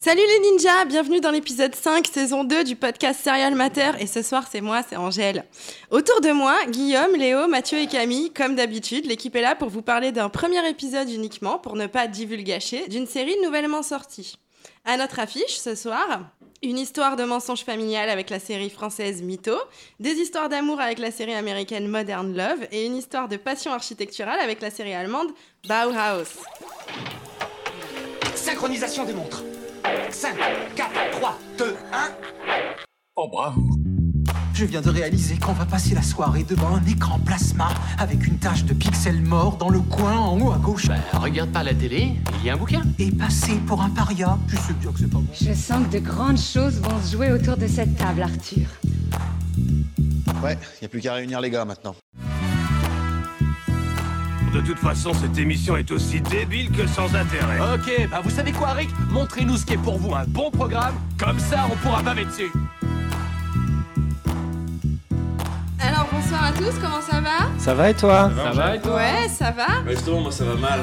Salut les ninjas, bienvenue dans l'épisode 5, saison 2 du podcast Serial Matter. Et ce soir, c'est moi, c'est Angèle. Autour de moi, Guillaume, Léo, Mathieu et Camille. Comme d'habitude, l'équipe est là pour vous parler d'un premier épisode uniquement, pour ne pas divulgacher, d'une série nouvellement sortie. À notre affiche, ce soir, une histoire de mensonge familial avec la série française Mytho, des histoires d'amour avec la série américaine Modern Love et une histoire de passion architecturale avec la série allemande Bauhaus. Synchronisation des montres. 5, 4, 3, 2, 1. Oh bravo Je viens de réaliser qu'on va passer la soirée devant un écran plasma avec une tache de pixels morts dans le coin en haut à gauche. Bah regarde pas la télé, il y a un bouquin. Et passer pour un paria. Je sais bien que c'est pas bon. Je sens que de grandes choses vont se jouer autour de cette table, Arthur. Ouais, y a plus qu'à réunir les gars maintenant. De toute façon, cette émission est aussi débile que sans intérêt. Ok, bah vous savez quoi Rick? Montrez-nous ce qui est pour vous un bon programme, comme ça on pourra baver dessus. Alors bonsoir à tous, comment ça va? Ça va et toi? Ça va et toi? Ouais, ça va Bah justement, moi ça va mal.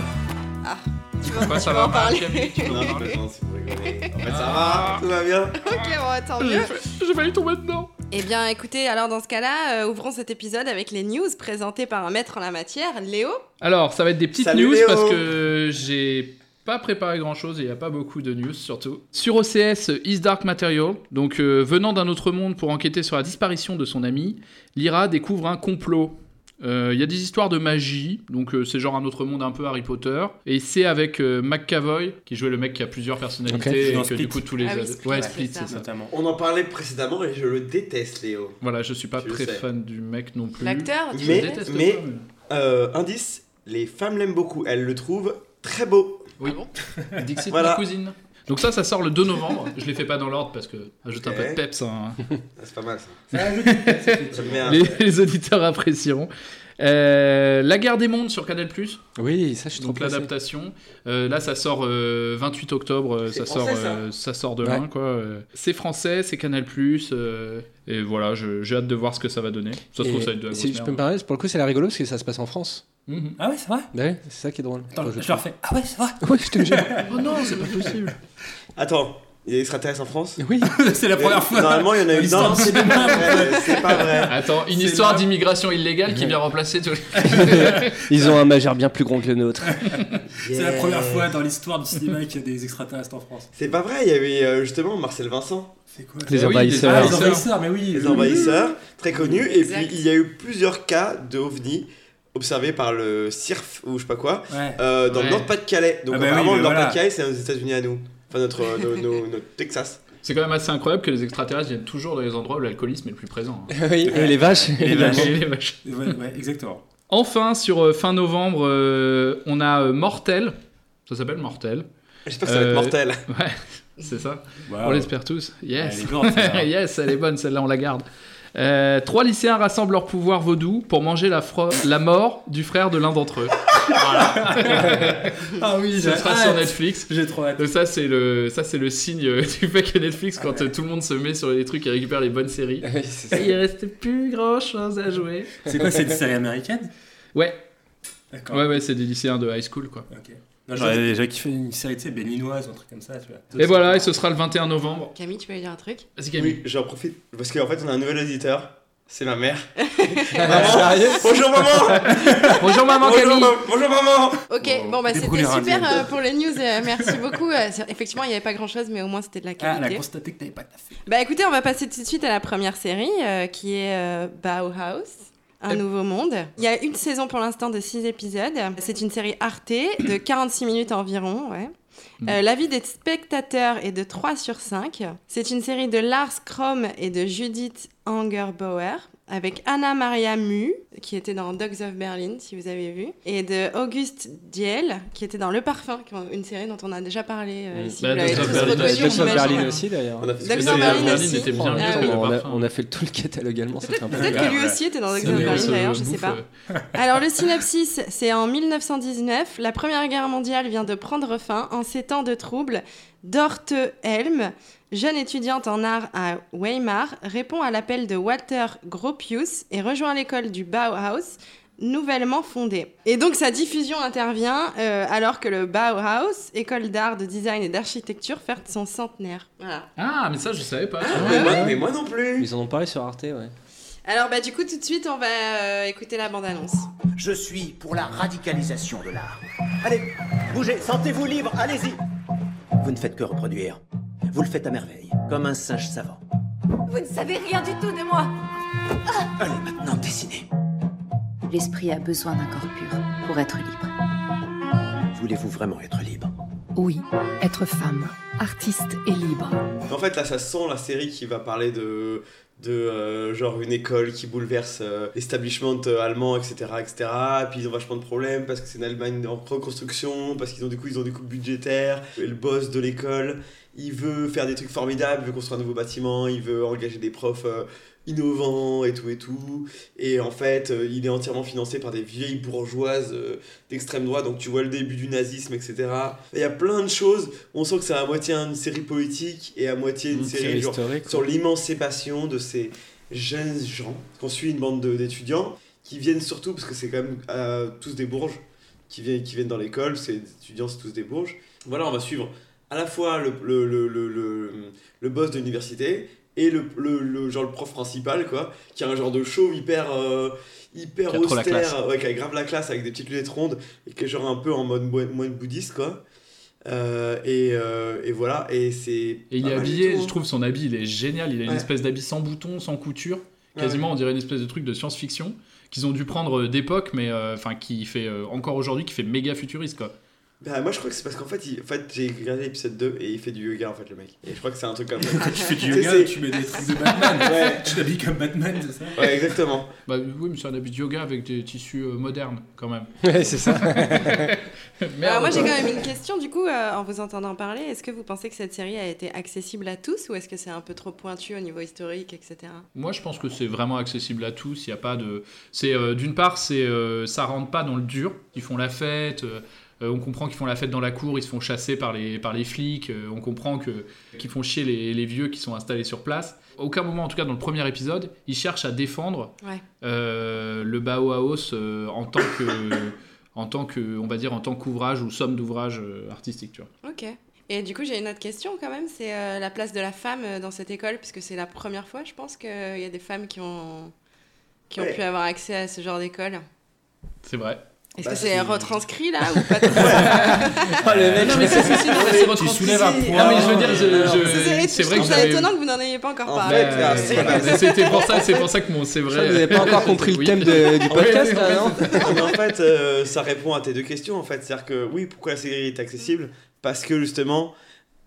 Tu vas, Quoi, tu ça vas va en mal, parler. Camille? Tu Non, peux en je parler plaisante, c'est pour rigoler. En fait, ça va, tout va bien? ok, bon, tant mieux. J'ai failli tomber dedans. Eh bien, écoutez, alors dans ce cas-là, euh, ouvrons cet épisode avec les news présentées par un maître en la matière, Léo. Alors, ça va être des petites Salut, news Léo. parce que j'ai pas préparé grand chose et il n'y a pas beaucoup de news surtout. Sur OCS Is Dark Material, donc euh, venant d'un autre monde pour enquêter sur la disparition de son ami, Lyra découvre un complot. Euh, Il y a des histoires de magie, donc euh, c'est genre un autre monde un peu Harry Potter. Et c'est avec euh, McCavoy, qui jouait le mec qui a plusieurs personnalités et que Split. du coup tous les... Ah oui, ados- Split, ouais, Split, c'est ça. Notamment. On en parlait précédemment et je le déteste, Léo. Voilà, je suis pas très fan du mec non plus. L'acteur, tu Je Mais- le déteste mais- pas, mais- Euh, indice, les femmes l'aiment beaucoup. Elles le trouvent très beau. Oui. Ah bon? Dixit, Voilà. ma cousine. Donc ça, ça sort le 2 novembre. Je les fais pas dans l'ordre parce que ajoute un Ok. peu de peps. hein. Ah, C'est pas mal ça. Bien. Les, les auditeurs apprécieront. Euh, la guerre des mondes sur Canal+. Oui, ça je suis trop Donc l'adaptation. Euh, là, ça sort euh, 28 octobre. euh, Ça sort, français, ça euh, ça sort demain, Ouais. quoi. C'est français, c'est Canal+. euh, et voilà, j'ai hâte de voir ce que ça va donner. Ça se trouve, ça va être de la si je peux me permettre, pour le coup, c'est la rigolo parce que ça se passe en France. Mhm. Ah ouais, c'est vrai Bah ouais, c'est ça qui est drôle. Attends, Enfin, je je le refais. Ah ouais, c'est vrai. Ouais, je te jure. Oh non, c'est pas possible. Attends, il y a des extraterrestres en France? Oui. C'est la première fois. Normalement, il y en a eu. Non, c'est pas cinéma. vrai. C'est pas vrai. Attends, une histoire d'immigration illégale qui vient remplacer tous les... Ils ont un majeur bien plus grand que le nôtre. C'est la première fois dans l'histoire du cinéma qu'il y a des extraterrestres en France. C'est pas vrai, il y avait euh, justement Marcel Vincent, C'est quoi Les Ah oui, envahisseurs. Ah, les envahisseurs, mais oui. les envahisseurs, très connu. Et puis il y a eu plusieurs cas de ovnis observés par le CIRF ou je sais pas quoi Ouais. euh, dans Ouais. le Nord-Pas-de-Calais. Donc Ah bah apparemment oui, le voilà. Nord-Pas-de-Calais c'est aux États-Unis à nous. Enfin notre, euh, nos- nos- notre Texas. C'est quand même assez incroyable que les extraterrestres viennent toujours dans les endroits où l'alcoolisme est le plus présent. hein. oui, et les vaches. Et les vaches. Et les vaches. Ouais, ouais, exactement. Enfin, sur euh, fin novembre, euh, on a euh, Mortel. Ça s'appelle Mortel. J'espère que ça va être mortel. Ouais, c'est ça. Wow. On l'espère tous. Elle Yes. est grande, celle-là. yes, elle est bonne, celle-là, on la garde. Euh, trois lycéens rassemblent leur pouvoir vaudou pour manger la, mort du frère de l'un d'entre eux. Ah oui, j'ai sera hâte. sur Netflix. J'ai trop hâte. Donc ça c'est le ça c'est le signe du fait que Netflix quand euh, tout le monde se met sur les trucs et récupère les bonnes séries. Oui, ça. Il reste plus grand chose à jouer. C'est quoi, c'est une série américaine? Ouais, D'accord. ouais ouais, c'est des lycéens de high school quoi. Ok. Non, j'aurais j'aurais kiffé une série, tu sais, béninoise un truc comme ça, tu vois. Et voilà, et ce sera le 21 novembre. Camille, tu peux lui dire un truc? Vas-y Camille. Oui, j'en profite parce qu'en fait on a un nouvel auditeur. C'est ma mère. Bonjour maman. Bonjour maman Bonjour, Camille. ma- bonjour maman. Ok, bon bah c'était super euh, pour les news, euh, merci beaucoup. Euh, effectivement, il n'y avait pas grand chose, mais au moins c'était de la Ah, elle a qualité. constaté que t'avais pas taffé. bah écoutez, on va passer tout de suite à la première série euh, qui est euh, Bauhaus. Un nouveau monde. Il y a une saison pour l'instant de 6 épisodes. C'est une série Arte de 46 minutes environ. Ouais. Mm. Euh, L'avis des spectateurs est de 3 sur 5. C'est une série de Lars Krom et de Judith Angerbauer avec Anna Maria Mu, qui était dans Dogs of Berlin, si vous avez vu, et de Auguste Diel, qui était dans Le Parfum, une série dont on a déjà parlé euh, ici. Bah, vous l'avez Dogs of tous Berlin. Dogs of. Berlin aussi d'ailleurs. On a fait Dogs of Berlin aussi. était bien Ah, oui. on, a, on a fait tout le catalogue allemand, Peut-être que lui aussi était dans Dogs of Berlin d'ailleurs, je bouffe, sais pas. euh, Alors le synopsis, c'est en 1919, la Première Guerre mondiale vient de prendre fin. En ces temps de troubles, Dorte Helm, jeune étudiante en art à Weimar, répond à l'appel de Walter Gropius et rejoint l'école du Bauhaus nouvellement fondée. Et donc sa diffusion intervient euh, alors que le Bauhaus, école d'art, de design et d'architecture, fête son centenaire. Voilà. Ah, mais ça, je savais pas. mais, moi, mais moi non plus. Ils en ont parlé sur Arte, ouais. Alors bah du coup tout de suite on va euh, écouter la bande-annonce. Je suis pour la radicalisation de l'art. Allez, bougez, sentez-vous libre, allez-y. Vous ne faites que reproduire. Vous le faites à merveille, comme un singe savant. Vous ne savez rien du tout de moi Allez maintenant, dessinez. L'esprit a besoin d'un corps pur pour être libre. Voulez-vous vraiment être libre? Oui, être femme, artiste et libre. En fait, là, ça sent la série qui va parler de de euh, genre une école qui bouleverse euh, l'establishment euh, allemand etc etc et puis ils ont vachement de problèmes parce que c'est une Allemagne en reconstruction parce qu'ils ont du coup ils ont des coupes budgétaires et le boss de l'école il veut faire des trucs formidables il veut construire un nouveau bâtiment il veut engager des profs innovants et tout et tout. Et en fait euh, il est entièrement financé par des vieilles bourgeoises euh, d'extrême droite. Donc tu vois le début du nazisme etc il y a plein de choses. On sent que c'est à moitié une série politique et à moitié une, Une série, genre, historique, sur l'émancipation de ces jeunes gens qu'on suit une bande de- d'étudiants qui viennent surtout parce que c'est quand même euh, tous des bourges qui viennent, qui viennent dans l'école. Des étudiants c'est tous des bourges. Voilà on va suivre à la fois le, le, le, le, le boss de l'université et le, le, le- genre le prof principal quoi qui a un genre de show hyper euh, hyper Qui austère ouais, qui a grave la classe avec des petites lunettes rondes et qui est genre un peu en mode moine bouddhiste quoi Euh, et, euh, et voilà et c'est Et il est habillé, tout, hein. je trouve son habit, il est génial. Il a une Ouais. espèce d'habit sans bouton, sans couture. Ouais, Quasiment, on dirait une espèce de truc de science-fiction qu'ils ont dû prendre euh, d'époque, mais enfin qui fait encore aujourd'hui, qui fait méga futuriste quoi. Bah, moi je crois que c'est parce qu'en fait, il- en fait j'ai regardé l'épisode 2 et il fait du yoga en fait le mec. Et je crois que c'est un truc comme ça. Tu fais du yoga, tu mets des trucs de Batman. Ouais. Tu t'habilles comme Batman, c'est ça Ouais, exactement. Bah oui, mais c'est un habit de yoga avec des tissus euh, modernes quand même. Ouais, c'est ça. Merde, Alors moi j'ai quand même une question du coup euh, en vous entendant parler. Est-ce que vous pensez que cette série a été accessible à tous ou est-ce que c'est un peu trop pointu au niveau historique etc. Moi, je pense que c'est vraiment accessible à tous. Il y a pas de. C'est euh, d'une part, c'est euh, ça rentre pas dans le dur. Ils font la fête. Euh, on comprend qu'ils font la fête dans la cour. Ils se font chasser par les par les flics. euh, on comprend que qu'ils font chier les, les vieux qui sont installés sur place. Aucun moment, en tout cas dans le premier épisode, ils cherchent à défendre Ouais. euh, le Bauhaus euh, en tant que en tant que on va dire en tant qu'ouvrage ou somme d'ouvrage artistique. Tu vois. Ok. Et du coup j'ai une autre question quand même. C'est euh, la place de la femme dans cette école puisque c'est la première fois je pense qu'il y a des femmes qui ont qui ont Ouais. pu avoir accès à ce genre d'école. C'est vrai. Est-ce Bah, que c'est c'est- retranscrit là ou pas Oh, le mec, Non mais c'est c'est- c'est- c'est Tu retranscrit. soulèves un Non point. mais je veux dire, je- je- C'est- c'est- c'est vrai que j'avais. étonnant que vous n'en ayez pas encore En parlé. c'est- mais C'était pour ça, c'est pour ça que mon c'est vrai. que vous n'avez pas encore compris le thème de- du podcast, là, en non fait, Mais en fait, euh, ça répond à tes deux questions en fait. C'est-à-dire que oui, pourquoi la série est accessible? Parce que justement,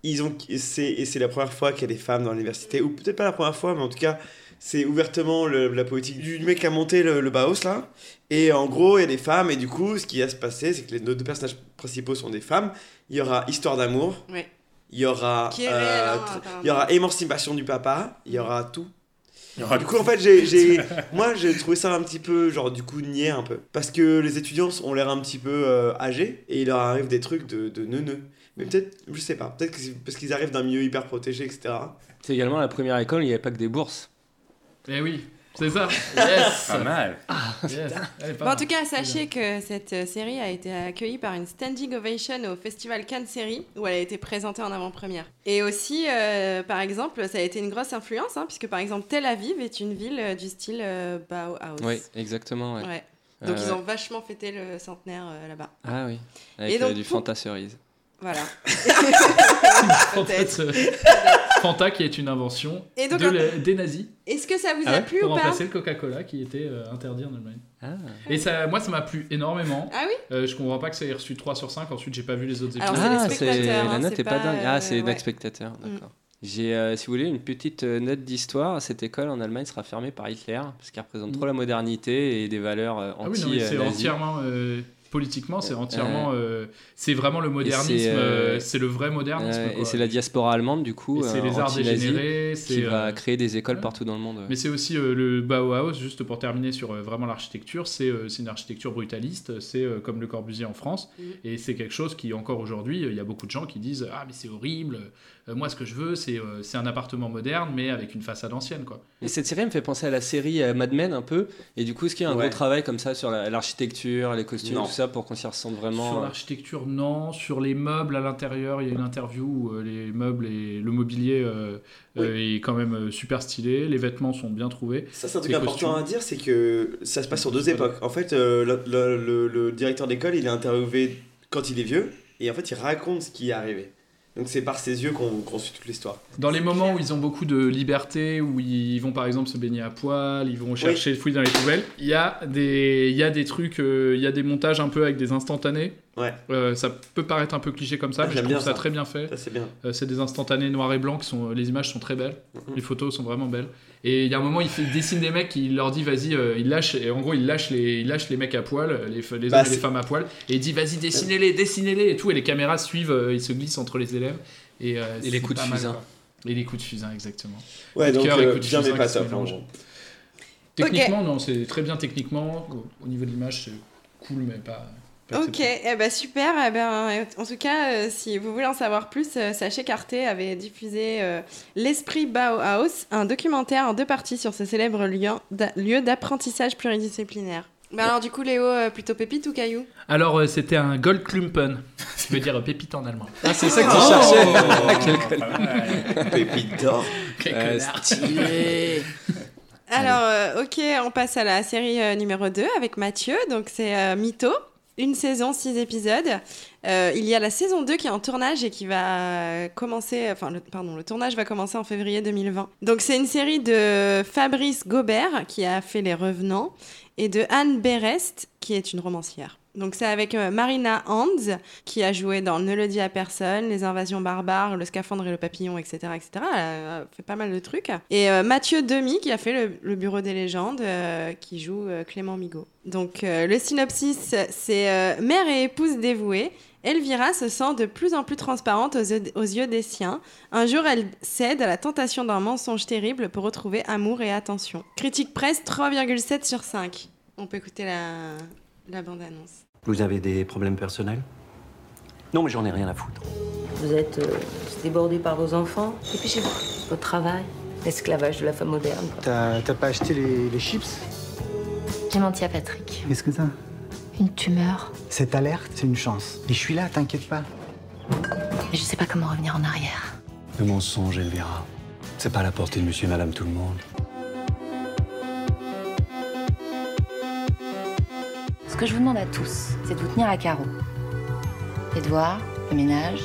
ils ont, c'est, et c'est la première fois qu'il y a des femmes dans l'université, ou peut-être pas la première fois, mais en tout cas, c'est ouvertement le- la politique du mec qui a monté le, le Bauhaus là. Et en gros, il y a des femmes, et du coup, ce qui va se passer, c'est que les deux deux personnages principaux sont des femmes. Il y aura histoire d'amour. Ouais. Il y aura, Qui est euh, hein, il y aura émancipation du papa. Il y aura tout. Il y aura Du coup, en fait, j'ai, j'ai- moi, j'ai trouvé ça un petit peu, genre, du coup, niais un peu. Parce que les étudiants ont l'air un petit peu euh, âgés et il leur arrive des trucs de, de neuneux. Mais peut-être, je sais pas, peut-être que c'est parce qu'ils arrivent d'un milieu hyper protégé, etc. C'est également la première école, il n'y avait pas que des bourses. Eh oui, c'est ça. Yes. Pas mal. Yes. Pas Bon, en tout cas, sachez que cette euh, série a été accueillie par une standing ovation au festival Cannes Série, où elle a été présentée en avant-première. Et aussi, euh, par exemple, ça a été une grosse influence, hein, puisque par exemple, Tel Aviv est une ville euh, du style euh, Bauhaus. Oui, exactement. ouais. Ouais. Donc Euh, ils ont vachement fêté le centenaire euh, là-bas. Ah oui, avec Et donc, euh, du Fanta cerise. Voilà. En Peut-être. Euh, Fanta qui est une invention Et donc, de en- la- des nazis Est-ce que ça vous Ah a ouais plu pour ou pas remplacer le Coca-Cola qui était euh, interdit en Allemagne. Ah. Et ça, moi, ça m'a plu énormément. Ah oui Euh, je comprends pas que ça ait reçu 3 sur 5. Ensuite, j'ai pas vu les autres épisodes. Alors, Ah, c'est spectateurs, la hein, note est pas, dingue. Ah, euh, c'est ouais. note spectateur, Mm. d'accord. J'ai, euh, si vous voulez, une petite euh, note d'histoire. Cette école en Allemagne sera fermée par Hitler parce qu'elle représente trop la modernité et des valeurs euh, Ah oui, c'est entièrement. euh, politiquement, c'est entièrement. euh, c'est vraiment le modernisme. c'est, euh, euh, C'est le vrai modernisme. Ouais, quoi. et c'est la diaspora allemande, du coup, Et c'est les arts dégénérés. qui c'est, va créer des écoles ouais. partout dans le monde. ouais. Mais c'est aussi euh, le Bauhaus, juste pour terminer sur euh, vraiment l'architecture, c'est euh, c'est une architecture brutaliste, c'est euh, comme le Corbusier en France, Mhm. et c'est quelque chose qui, encore aujourd'hui, euh, il y a beaucoup de gens qui disent Ah, mais c'est horrible, Euh, moi, ce que je veux, c'est euh, c'est un appartement moderne, mais avec une façade ancienne, quoi. Et cette série me fait penser à la série euh, Mad Men un peu. Et du coup, est-ce qu'il y a un Ouais. gros travail comme ça sur la- l'architecture, les costumes, Non. tout ça pour qu'on s'y ressente vraiment Sur euh, l'architecture, non. Sur les meubles à l'intérieur, il y a une interview où euh, les meubles et le mobilier euh, euh, est quand même euh, super stylé. Les vêtements sont bien trouvés. Ça, c'est un truc Les important costumes. à dire, c'est que ça se passe sur deux époques. En fait, euh, le, le- le- le directeur d'école, il est interviewé quand il est vieux, et en fait, il raconte ce qui est arrivé. Donc c'est par ses yeux qu'on qu'on suit toute l'histoire. Dans les moments où ils ont beaucoup de liberté, où ils vont par exemple se baigner à poil, ils vont chercher fouiller dans les poubelles, il y a des, il y a des trucs, euh, il y a des montages un peu avec des instantanés. Ouais. Euh, ça peut paraître un peu cliché comme ça, Ah, mais je j'aime trouve bien ça, ça. très bien fait. Ça, c'est bien. Euh, c'est des instantanés noirs et blancs, qui sont, les images sont très belles, les photos sont vraiment belles. Et il y a un moment, il, fait, il dessine des mecs, il leur dit vas-y, euh, il lâche, et en gros, il lâche les, il lâche les mecs à poil, les, f- les Bah, hommes et les c'est- femmes à poil, et il dit vas-y, dessinez-les, dessinez-les, et tout, et les caméras suivent, euh, ils se glissent entre les élèves. Et, euh, Et les coups de fusain. quoi. Et les coups de fusain, exactement. Ouais, donc cœur et euh, coups de bien fusain mais pas gros. Techniquement, non, c'est très bien techniquement. Au- Au niveau de l'image, c'est cool, mais pas. Ok, eh ben super. Eh ben, en tout cas, euh, si vous voulez en savoir plus, euh, sachez qu'Arte avait diffusé euh, L'Esprit Bauhaus, un documentaire en deux parties sur ce célèbre lieu d'a- lieu d'apprentissage pluridisciplinaire. Bah alors du coup, Léo, euh, plutôt pépite ou caillou? Alors, euh, c'était un Goldklumpen, qui veut dire euh, pépite en allemand. Ah, c'est ça que tu Oh cherchais Quel connard. Pépite d'or. Quel connard. stylé. Alors, euh, ok, on passe à la série euh, numéro 2 avec Mathieu. Donc, c'est euh, Mytho, une saison, six épisodes. Euh, il y a la saison 2 qui est en tournage et qui va commencer. Enfin, pardon, le tournage va commencer en février 2020. Donc, c'est une série de Fabrice Gobert qui a fait Les Revenants et de Anne Berest qui est une romancière. Donc, c'est avec euh, Marina Hans qui a joué dans Ne le dit à personne, Les invasions barbares, Le scaphandre et le papillon, etc. etc. Elle a fait pas mal de trucs. Et euh, Mathieu Demy qui a fait le, Bureau des légendes, euh, qui joue euh, Clément Migaud. Donc euh, le synopsis, c'est euh, mère et épouse dévouée. Elvira se sent de plus en plus transparente aux yeux, des siens. Un jour, elle cède à la tentation d'un mensonge terrible pour retrouver amour et attention. Critique presse 3,7 sur 5. On peut écouter la bande-annonce. Vous avez des problèmes personnels? Non, mais j'en ai rien à foutre. Vous êtes euh, débordé par vos enfants, dépêchez-vous. Votre travail, l'esclavage de la femme moderne. T'as t'as pas acheté les, les chips? J'ai menti à Patrick. Qu'est-ce que t'as Une tumeur. Cette alerte, c'est une chance. Et je suis là, t'inquiète pas. Et je sais pas comment revenir en arrière. Le mensonge, Elvira. C'est pas à la portée de monsieur et madame tout le monde. Que je vous demande à tous, c'est de vous tenir à carreau. Les devoirs, le ménage,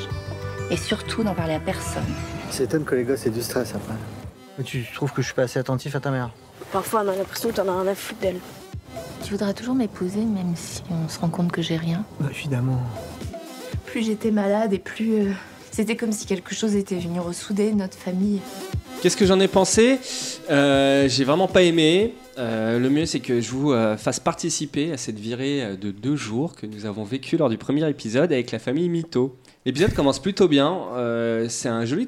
et surtout d'en parler à personne. C'est étonne que les gosses aient du stress après. Mais tu trouves que je suis pas assez attentif à ta mère? Parfois, on a l'impression que t'en as rien à foutre d'elle. Tu voudrais toujours m'épouser, même si on se rend compte que j'ai rien. Bah évidemment. Plus j'étais malade et plus. euh, C'était comme si quelque chose était venu ressouder notre famille. Qu'est-ce que j'en ai pensé Euh, J'ai vraiment pas aimé. Euh, le mieux, c'est que je vous euh, fasse participer à cette virée de deux jours que nous avons vécue lors du premier épisode avec la famille Mito. L'épisode commence plutôt bien. euh, c'est un joli,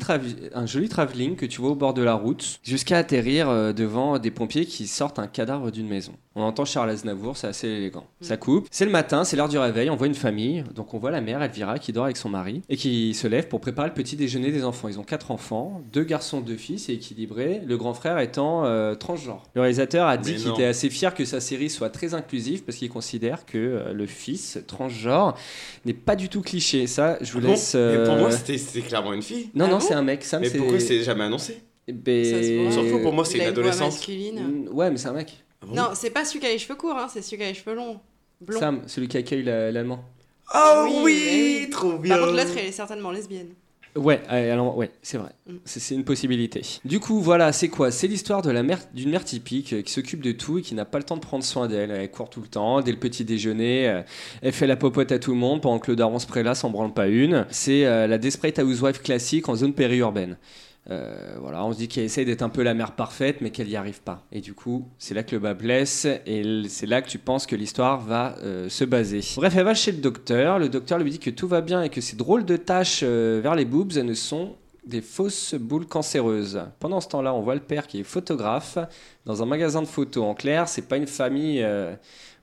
un joli travelling que tu vois au bord de la route, jusqu'à atterrir euh, devant des pompiers qui sortent un cadavre d'une maison. On entend Charles Aznavour, c'est assez élégant. Ça coupe. C'est le matin, c'est l'heure du réveil. On voit une famille. Donc on voit la mère Elvira qui dort avec son mari et qui se lève pour préparer le petit déjeuner des enfants. Ils ont quatre enfants, deux garçons, deux filles, c'est équilibré. Le grand frère étant euh, transgenre. Le réalisateur a dit qu'il était assez fier que sa série soit très inclusive parce qu'il considère que euh, le fils transgenre n'est pas du tout cliché. Ça, je vous Ah. Mais pour euh, moi, c'était c'était clairement une fille. Non, Ah non, bon c'est un mec. Sam, Mais pourquoi c'est jamais annoncé? Ben, Ça se pour moi, c'est une adolescente. masculine. Mm, Ouais, mais c'est un mec. Non, c'est pas celui qui a les cheveux courts, hein, c'est celui qui a les cheveux longs. Blond. Sam, celui qui accueille la- l'allemand. Oh Oui, oui, eh oui. trop bien. Par contre, l'autre, elle est certainement lesbienne. Ouais, alors, ouais, c'est vrai. Mm. C'est une possibilité. Du coup, voilà, c'est quoi? C'est l'histoire de la mère, d'une mère typique euh, qui s'occupe de tout et qui n'a pas le temps de prendre soin d'elle. Elle court tout le temps, dès le petit déjeuner, euh, elle fait la popote à tout le monde pendant que le daron Sprella s'en branle pas une. C'est euh, la Desperate Housewife classique en zone périurbaine. Euh, voilà, on se dit qu'elle essaye d'être un peu la mère parfaite, mais qu'elle n'y arrive pas. Et du coup, c'est là que le bas blesse, et c'est là que tu penses que l'histoire va euh, se baser. Bref, elle va chez le docteur. Le docteur lui dit que tout va bien et que ces drôles de taches euh, vers les boobs ne sont des fausses boules cancéreuses. Pendant ce temps-là, on voit le père qui est photographe dans un magasin de photos. En clair, c'est pas une famille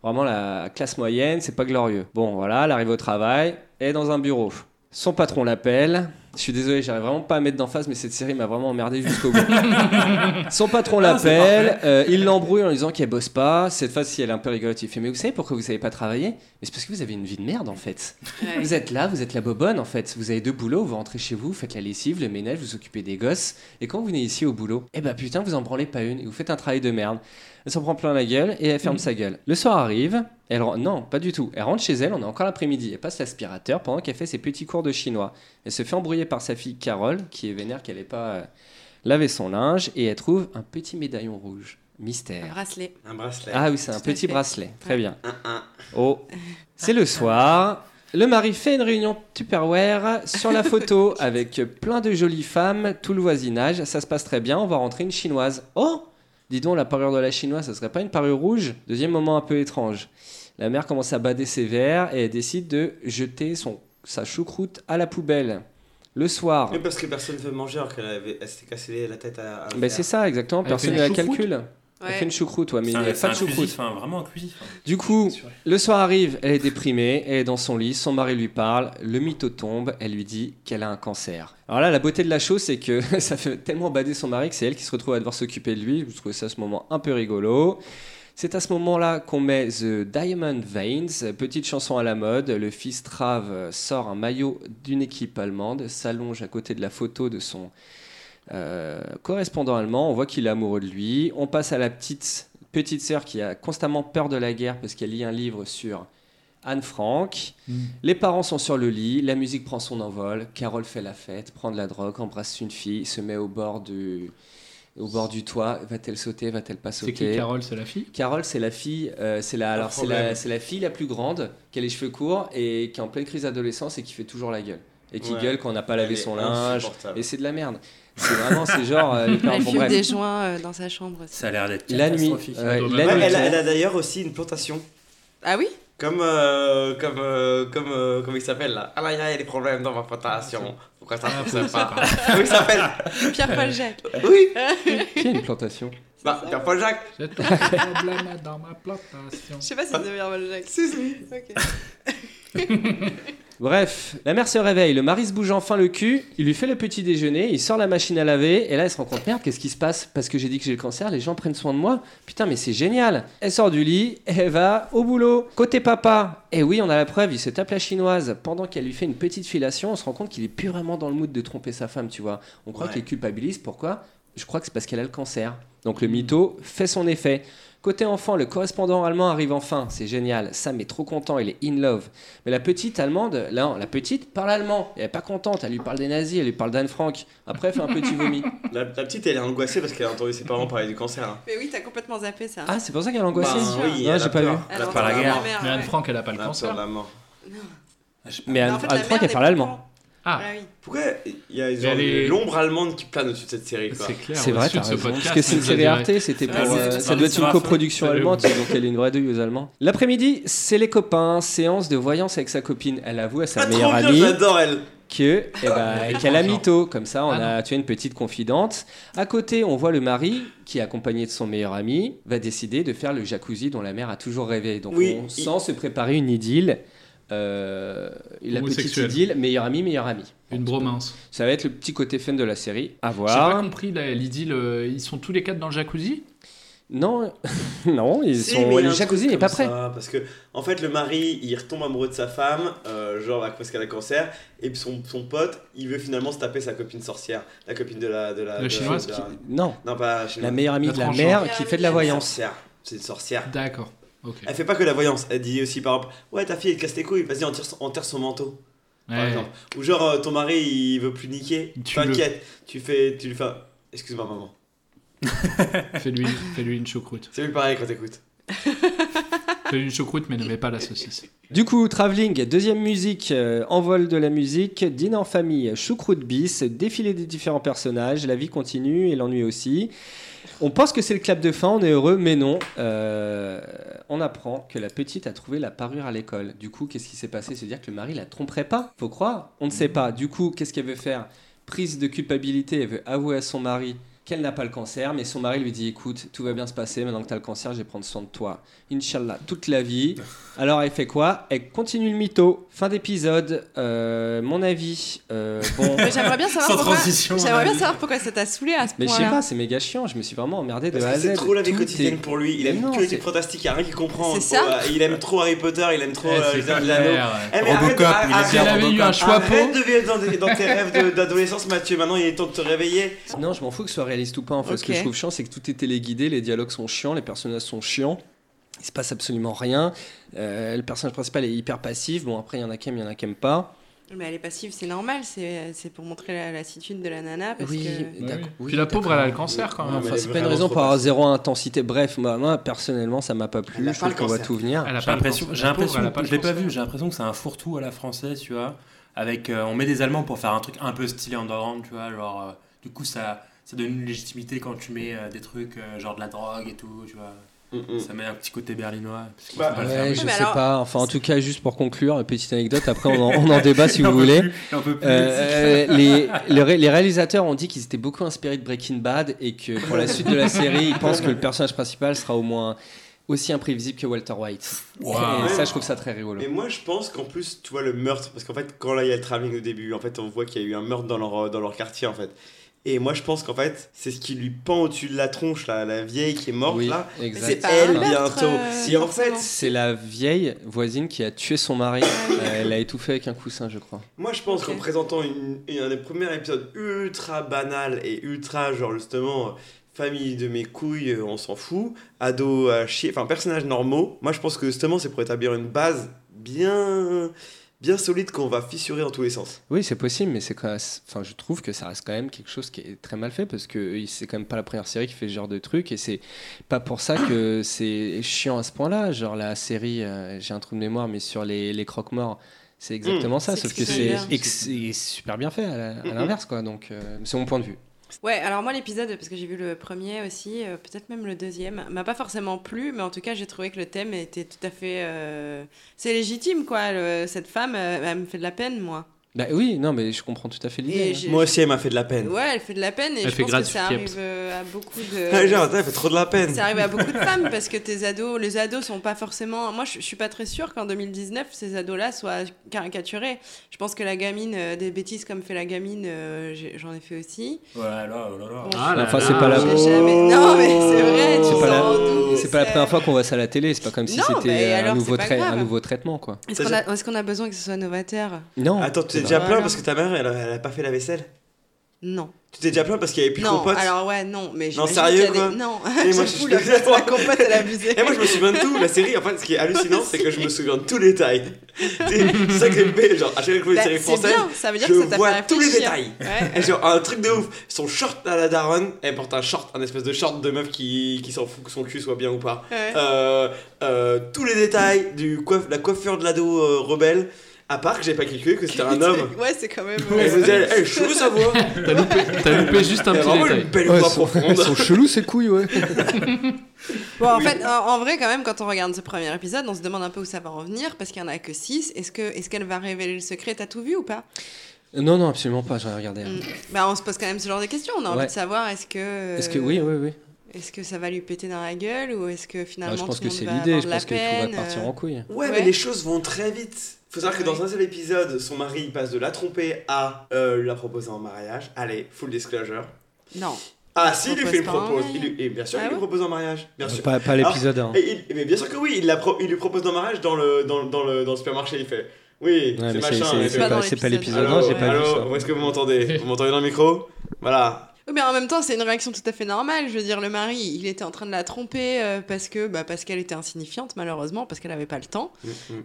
vraiment la classe moyenne, c'est pas glorieux. Bon, voilà, elle arrive au travail, est dans un bureau. Son patron l'appelle Je suis désolé, j'arrive vraiment pas à mettre d'emphase, mais cette série m'a vraiment emmerdé jusqu'au bout. Son patron Ah, l'appelle, euh, il l'embrouille en lui disant qu'elle bosse pas. Cette fois-ci, elle est un peu rigolote. Il fait Mais vous savez pourquoi vous savez pas travailler Mais c'est parce que vous avez une vie de merde en fait. Ouais. Vous êtes là, vous êtes la bobonne en fait. Vous avez deux boulots, vous rentrez chez vous, vous faites la lessive, le ménage, vous occupez des gosses. Et quand vous venez ici au boulot, eh ben putain, vous en branlez pas une et vous faites un travail de merde. Elle s'en prend plein la gueule et elle ferme sa gueule. Le soir arrive, elle non, pas du tout. Elle rentre chez elle, on est encore l'après-midi. Elle passe l'aspirateur pendant qu'elle fait ses petits cours de chinois. Elle se fait embrouiller par sa fille Carole, qui est vénère qu'elle n'ait pas euh, lavé son linge, et elle trouve un petit médaillon rouge. Un Mystère. bracelet. Un bracelet. Ah oui, c'est un petit fait. bracelet. Très Ouais. bien. Un, un. Oh, c'est le soir. Le mari fait une réunion Tupperware sur la photo avec plein de jolies femmes, tout le voisinage. Ça se passe très bien. On va rentrer une chinoise. Oh, dis donc, la parure de la chinoise, ça serait pas une parure rouge? Deuxième moment un peu étrange. La mère commence à bader ses verres et elle décide de jeter son, sa choucroute à la poubelle. Le soir, Mais parce que personne ne veut manger alors qu'elle avait... elle s'était cassé la tête à. à ben c'est ça exactement, Elle personne ne la choucroute? Elle fait une choucroute, ouais, mais il n'y a pas de choucroute. hein, vraiment inclusif. hein. Du coup, le soir arrive, elle est déprimée, elle est dans son lit, son mari lui parle, le mytho tombe, elle lui dit qu'elle a un cancer. Alors là, la beauté de la chose, c'est que ça fait tellement bader son mari que c'est elle qui se retrouve à devoir s'occuper de lui. Je trouvais ça à ce moment un peu rigolo. C'est à ce moment-là qu'on met The Diamond Veins, petite chanson à la mode. Le fils Trave sort un maillot d'une équipe allemande, s'allonge à côté de la photo de son euh, correspondant allemand. On voit qu'il est amoureux de lui. On passe à la petite petite sœur qui a constamment peur de la guerre parce qu'elle lit un livre sur Anne Frank. Les parents sont sur le lit, la musique prend son envol, Carole fait la fête, prend de la drogue, embrasse une fille, se met au bord du, au bord du toit. Va-t-elle sauter, va-t-elle pas C'est sauter? Qui Carole C'est la fille? Carole, c'est la fille, euh, c'est la, alors c'est la, c'est la fille la plus grande, qui a les cheveux courts et qui est en pleine crise d'adolescence et qui fait toujours la gueule. Et qui Ouais. gueule quand on n'a pas lavé son linge. Et c'est de la merde. C'est vraiment, c'est genre. euh, Elle bon, fume bref. des joints euh, dans sa chambre aussi. Ça a l'air d'être La nuit. doit la Ouais, nuit, elle, a- elle d'ailleurs aussi une plantation. Ah oui? Comme, euh, comme, euh, comme, euh, comment il s'appelle là? Ah là, il y a des problèmes dans ma plantation. Pourquoi ça Ah, ne faut fonctionne pas. Comment il s'appelle? Pierre-Paul Jacques. Oui Qui a une plantation? Bah, Pierre-Paul Jacques. J'ai ton problème dans ma plantation. Je sais pas si c'est Pierre-Paul Jacques. Si, si. Ok. Bref, la mère se réveille, le mari se bouge enfin le cul, il lui fait le petit déjeuner, il sort la machine à laver, et là elle se rend compte, merde, qu'est-ce qui se passe? Parce que j'ai dit que j'ai le cancer, les gens prennent soin de moi Putain, mais c'est génial Elle sort du lit, elle va au boulot. Côté papa, et oui, on a la preuve, il se tape la chinoise. Pendant qu'elle lui fait une petite fellation, on se rend compte qu'il est plus vraiment dans le mood de tromper sa femme, tu vois. On croit Ouais. qu'il culpabilise, pourquoi? Je crois que c'est parce qu'elle a le cancer. Donc le mytho fait son effet. Côté enfant, le correspondant allemand arrive enfin, c'est génial. Sam est trop content, il est in love. Mais la petite allemande, là, non, la petite parle allemand. Elle est pas contente, elle lui parle des nazis, elle lui parle d'Anne Frank. Après, elle fait un petit vomi. La, la petite, elle est angoissée parce qu'elle a entendu ses parents parler du cancer. hein. Mais oui, t'as complètement zappé ça. Ah, c'est pour ça qu'elle est angoissée Bah, oui, Non, elle j'ai a pas peur. vu. Elle Elle a entend peur de la mère, Mais Anne. Frank, elle a pas le Elle a peur de cancer. la mort. Mais Anne, en fait, Anne la Frank, mère elle parle pas allemand. Ah, Ah oui. Pourquoi il y a est- l'ombre allemande qui plane au-dessus de cette série quoi c'est clair. C'est au vrai, t'as ce raison. podcast, Parce que c'est une série. Arte, c'était pour. euh, ça doit être une coproduction allemande, donc elle est une vraie douilleuse allemande. L'après-midi, c'est les copains, séance de voyance avec sa copine. Elle avoue à sa Ah, meilleure amie j'adore elle. que eh ben, qu'elle a mytho. Comme ça, on Ah a tu as une petite confidente. À côté, on voit le mari qui, accompagné de son meilleur ami, va décider de faire le jacuzzi dont la mère a toujours rêvé. Donc Oui, on il- sent se préparer une idylle. Euh, la petite idylle, meilleur ami, meilleur ami. Une bromance. Ça va être le petit côté fun de la série. À J'ai voir. pas compris, l'idylle, euh, ils sont tous les quatre dans le jacuzzi? Non, non, ils Si, sont. mais Le jacuzzi n'est pas prêt. ça, parce que, en fait, le mari, il retombe amoureux de sa femme, euh, genre à cause qu'elle a cancer, et puis son, son pote, il veut finalement se taper sa copine sorcière, la copine de la. De la, La de chinoise de la- Non, Non, pas chinoise. la meilleure amie La de la mère qui fait de la voyance. sorcière. C'est une sorcière. D'accord. Ok. Elle fait pas que la voyance, elle dit aussi par exemple Ouais, ta fille elle te casse tes couilles, vas-y, enterre, son- enterre son manteau. Par exemple. Ou genre euh, ton mari il veut plus niquer, t'inquiète, tu fais. Tu lui fais. Excuse-moi, maman. Fais-lui fais-lui une choucroute. C'est lui pareil quand t'écoutes. Fais-lui une choucroute, mais ne mets pas la saucisse. Du coup, Travelling, deuxième musique, euh, envol de la musique, dîner en famille, choucroute bis, défilé des différents personnages, la vie continue et l'ennui aussi. On pense que c'est le clap de fin, on est heureux, mais non. Euh, on apprend que la petite a trouvé la parure à l'école. Du coup, qu'est-ce qui s'est passé? Se dire que le mari la tromperait pas Faut croire? On ne sait pas. Du coup, qu'est-ce qu'elle veut faire? Prise de culpabilité, elle veut avouer à son mari qu'elle n'a pas le cancer, mais son mari lui dit écoute, tout va bien se passer, maintenant que tu as le cancer, je vais prendre soin de toi. Inch'Allah, toute la vie. Alors elle fait quoi? Elle continue le mytho. Fin d'épisode. Euh, mon avis. euh, bon. Mais J'aimerais bien savoir Sans pourquoi. transition, J'aimerais bien savoir pourquoi ça t'a saoulé à ce Mais je sais pas, c'est méga chiant. Je me suis vraiment emmerdé de Parce que c'est trop la vie quotidienne est- pour lui. Il aime Non, que les fantastiques, il y a rien qu'il comprend. C'est ça Faut- Il aime trop Harry Potter, il aime trop Ouais, euh, les clair, de l'anneau. ouais. Eh, mais arrête- Robocop, il avait eu un choix Arrête de vivre dans, tes rêves d'adolescence, Mathieu. Maintenant, il est temps de te réveiller. Non, je m'en fous que ce soit réaliste ou pas. En fait, ce que je trouve chiant, c'est que tout est téléguidé, les dialogues sont chiants, les personnages sont chiants. Il se passe absolument rien. Euh, le personnage principal est hyper passif. Bon, après, il y en a qui aiment, il y en a qui aiment pas. Mais elle est passive, c'est normal, c'est c'est pour montrer la lassitude de la nana. Parce Oui, que... oui. Oui, Puis la pauvre, elle a le cancer quand même. Enfin, c'est est pas une raison pour avoir zéro intensité. Bref, moi, moi, personnellement, ça m'a pas plu. Je trouve qu'on cancer. tout venir. Elle a J'ai l'impression, je l'ai pas vu, j'ai l'impression que c'est un fourre-tout à la française, tu vois. Avec, euh, on met des Allemands pour faire un truc un peu stylé underground, tu vois. Genre, euh, du coup, ça, ça donne une légitimité quand tu mets euh, des trucs euh, genre de la drogue et tout, tu vois. Mm, mm. Ça met un petit côté berlinois. Bah, Ouais, faire. je mais sais alors- pas. Enfin, en tout cas, juste pour conclure, une petite anecdote. Après, on en, on en débat si vous voulez. plus, plus. Euh, les, le ré- les réalisateurs ont dit qu'ils étaient beaucoup inspirés de Breaking Bad et que pour la suite de la série, ils pensent que le personnage principal sera au moins aussi imprévisible que Walter White. Wow. Et ça, je trouve ça très rigolo. Mais moi, je pense qu'en plus, tu vois, le meurtre, parce qu'en fait, quand là, il y a le travelling au début, en fait, on voit qu'il y a eu un meurtre dans leur, dans leur quartier, en fait. Et moi, je pense qu'en fait, c'est ce qui lui pend au-dessus de la tronche, là, la vieille qui est morte, Oui, là. c'est elle, bientôt. euh, si en fait. C'est la vieille voisine qui a tué son mari. Elle l'a étouffé avec un coussin, je crois. Moi, je pense qu'en présentant une, une- un des premiers épisodes ultra banal et ultra, genre, justement, famille de mes couilles, euh, on s'en fout, ado à chier, enfin, personnages normaux, moi, je pense que justement, c'est pour établir une base bien, bien solide qu'on va fissurer dans tous les sens. Oui, c'est possible, mais c'est quand enfin, je trouve que ça reste quand même quelque chose qui est très mal fait parce que c'est quand même pas la première série qui fait ce genre de truc et c'est pas pour ça que c'est chiant à ce point-là. Genre la série, euh, j'ai un trou de mémoire, mais sur les, les croque-morts, c'est exactement Mmh, ça, c'est sauf que c'est super bien fait à Mhm. l'inverse, quoi. Donc, euh, c'est mon point de vue. Ouais, alors moi l'épisode, parce que j'ai vu le premier aussi, euh, peut-être même le deuxième, m'a pas forcément plu, mais en tout cas j'ai trouvé que le thème était tout à fait... euh, C'est légitime quoi, cette femme, euh, elle me fait de la peine moi. Bah oui, non, mais je comprends tout à fait l'idée. hein. Moi aussi, elle m'a fait de la peine. Ouais, elle fait de la peine et Elle je pense que ça arrive euh, à beaucoup Ah, de... genre, attends, elle fait trop de la peine. Ça arrive à beaucoup de femmes parce que tes ados, les ados sont pas forcément. Moi, je, je suis pas très sûre qu'en 2019 ces ados-là soient caricaturés. Je pense que la gamine, euh, des bêtises comme fait la gamine, euh, j'en ai fait aussi. Ouais, là, oh là, là. Bon, Ah là Enfin, là. c'est pas la- jamais. Non, mais c'est vrai. Pas la c'est- première fois qu'on voit ça à la télé, c'est pas comme si c'était un, nouveau c'est un traitement, quoi. Est-ce qu'on a, besoin que ce soit novateur? Non. Attends, tu t'es c'est déjà plaint parce que ta mère, elle, elle a pas fait la vaisselle? Non. Tu t'es déjà plaint parce qu'il y avait plus de Non, compote alors ouais, non, mais Non, sérieux, quoi des- Non, Et moi, je- la, je- la compote, elle a abusé. Et moi je me souviens de tout, la série, en fait ce qui est hallucinant c'est que je me souviens de tous les détails. C'est ça que j'aime bien, genre à chaque fois que je vois une Bah, série française, bien, ça veut dire je que ça vois tous les détails. Ouais. Et genre un truc de ouf, son short à la daronne, elle porte un short, un espèce de short de meuf qui, qui s'en fout que son cul soit bien ou pas. Ouais. Euh, euh, tous les détails du la coiffure de l'ado euh, rebelle, à part que j'ai pas calculé que c'était un homme. Ouais, c'est quand même. Elle euh, vous dit, hey, chelou sa voix T'as loupé, t'as loupé juste un Elle a petit vraiment détail. une belle Ouais, voix sont, profonde. sont chelous ces couilles, ouais. Bon, en fait, en, en vrai, quand même, quand on regarde ce premier épisode, on se demande un peu où ça va en venir parce qu'il y en a que 6. Est-ce que est-ce qu'elle va révéler le secret? T'as tout vu ou pas? Non, non, absolument pas, j'en ai regardé. Mm. Bah, on se pose quand même ce genre de questions. On a envie Ouais. de savoir est-ce que. Est-ce que oui, oui, oui. Est-ce que ça va lui péter dans la gueule ou est-ce que finalement Ah, je pense tout que le c'est l'idée, je de la pense que tout peine va partir euh, en couille. Ouais, mais les choses vont très vite. Faut savoir que dans un seul épisode, son mari il passe de la tromper à euh, la proposer en mariage. Allez, full disclosure. Non. Ah, si, il lui propose fait en propose. mariage. Il lui- et bien sûr, Ah il lui propose en mariage. Bien sûr. Pas, pas l'épisode Alors, 1. et il- mais bien sûr que oui, il, la pro- il lui propose en mariage dans le, dans, dans le, dans le supermarché. Il fait Oui, Ouais, c'est machin. c'est- pas l'épisode. l'épisode 1, Allô, j'ai pas vu ça. Où est-ce que vous m'entendez? Vous m'entendez dans le micro? Voilà. Oui, mais en même temps, c'est une réaction tout à fait normale. Je veux dire, le mari, il était en train de la tromper euh, parce que bah, parce qu'elle était insignifiante, malheureusement, parce qu'elle n'avait pas le temps.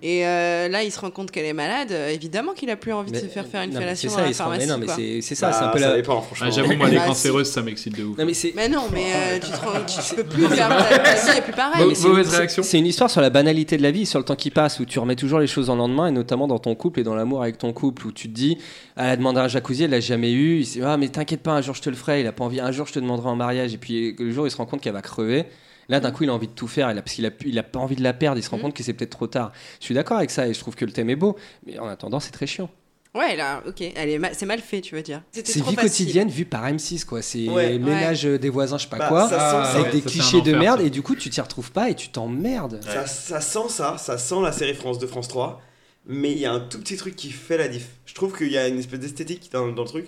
Et euh, là, il se rend compte qu'elle est malade. euh, évidemment qu'il a plus envie de se faire faire une non, fellation ça, la il se rend- non, mais c'est c'est ça, Bah, c'est un peu ça la. dépend, franchement. Ah, J'avoue, moi, les Bah, si. cancéreuses, ça m'excite de ouf. Non, mais c'est. Mais non, mais euh, tu, te tu, peux plus faire ta, vie, est plus pareil. Mau- mais c'est- mauvaise c'est- réaction. C'est une histoire sur la banalité de la vie, sur le temps qui passe, où tu remets toujours les choses en lendemain, et notamment dans ton couple et dans l'amour avec ton couple, où tu te dis, elle a demandé un jacuzzi, elle l'a jamais eu, il dit, ah, mais t'inquiète pas, un jour je te le ferai, il a pas envie, un jour je te demanderai en mariage, et puis le jour il se rend compte qu'elle va crever. Là, d'un coup, il a envie de tout faire, il a- parce qu'il a, il a pas envie de la perdre, il se rend Mhm. compte que c'est peut-être trop tard. Je suis d'accord avec ça, et je trouve que le thème est beau, mais en attendant, c'est très chiant. Ouais, là, ok. Elle est ma- C'est mal fait, tu veux dire. C'est vie facile. quotidienne vue par M6 quoi. C'est Ouais. ménage des voisins, je sais pas Bah, quoi, avec ouais, des clichés de enfer, merde ça. et du coup tu t'y retrouves pas et tu t'emmerdes. Ça, ça sent ça, ça sent la série France 2, France 3, mais il y a un tout petit truc qui fait la diff. Je trouve qu'il y a une espèce d'esthétique dans, dans le truc.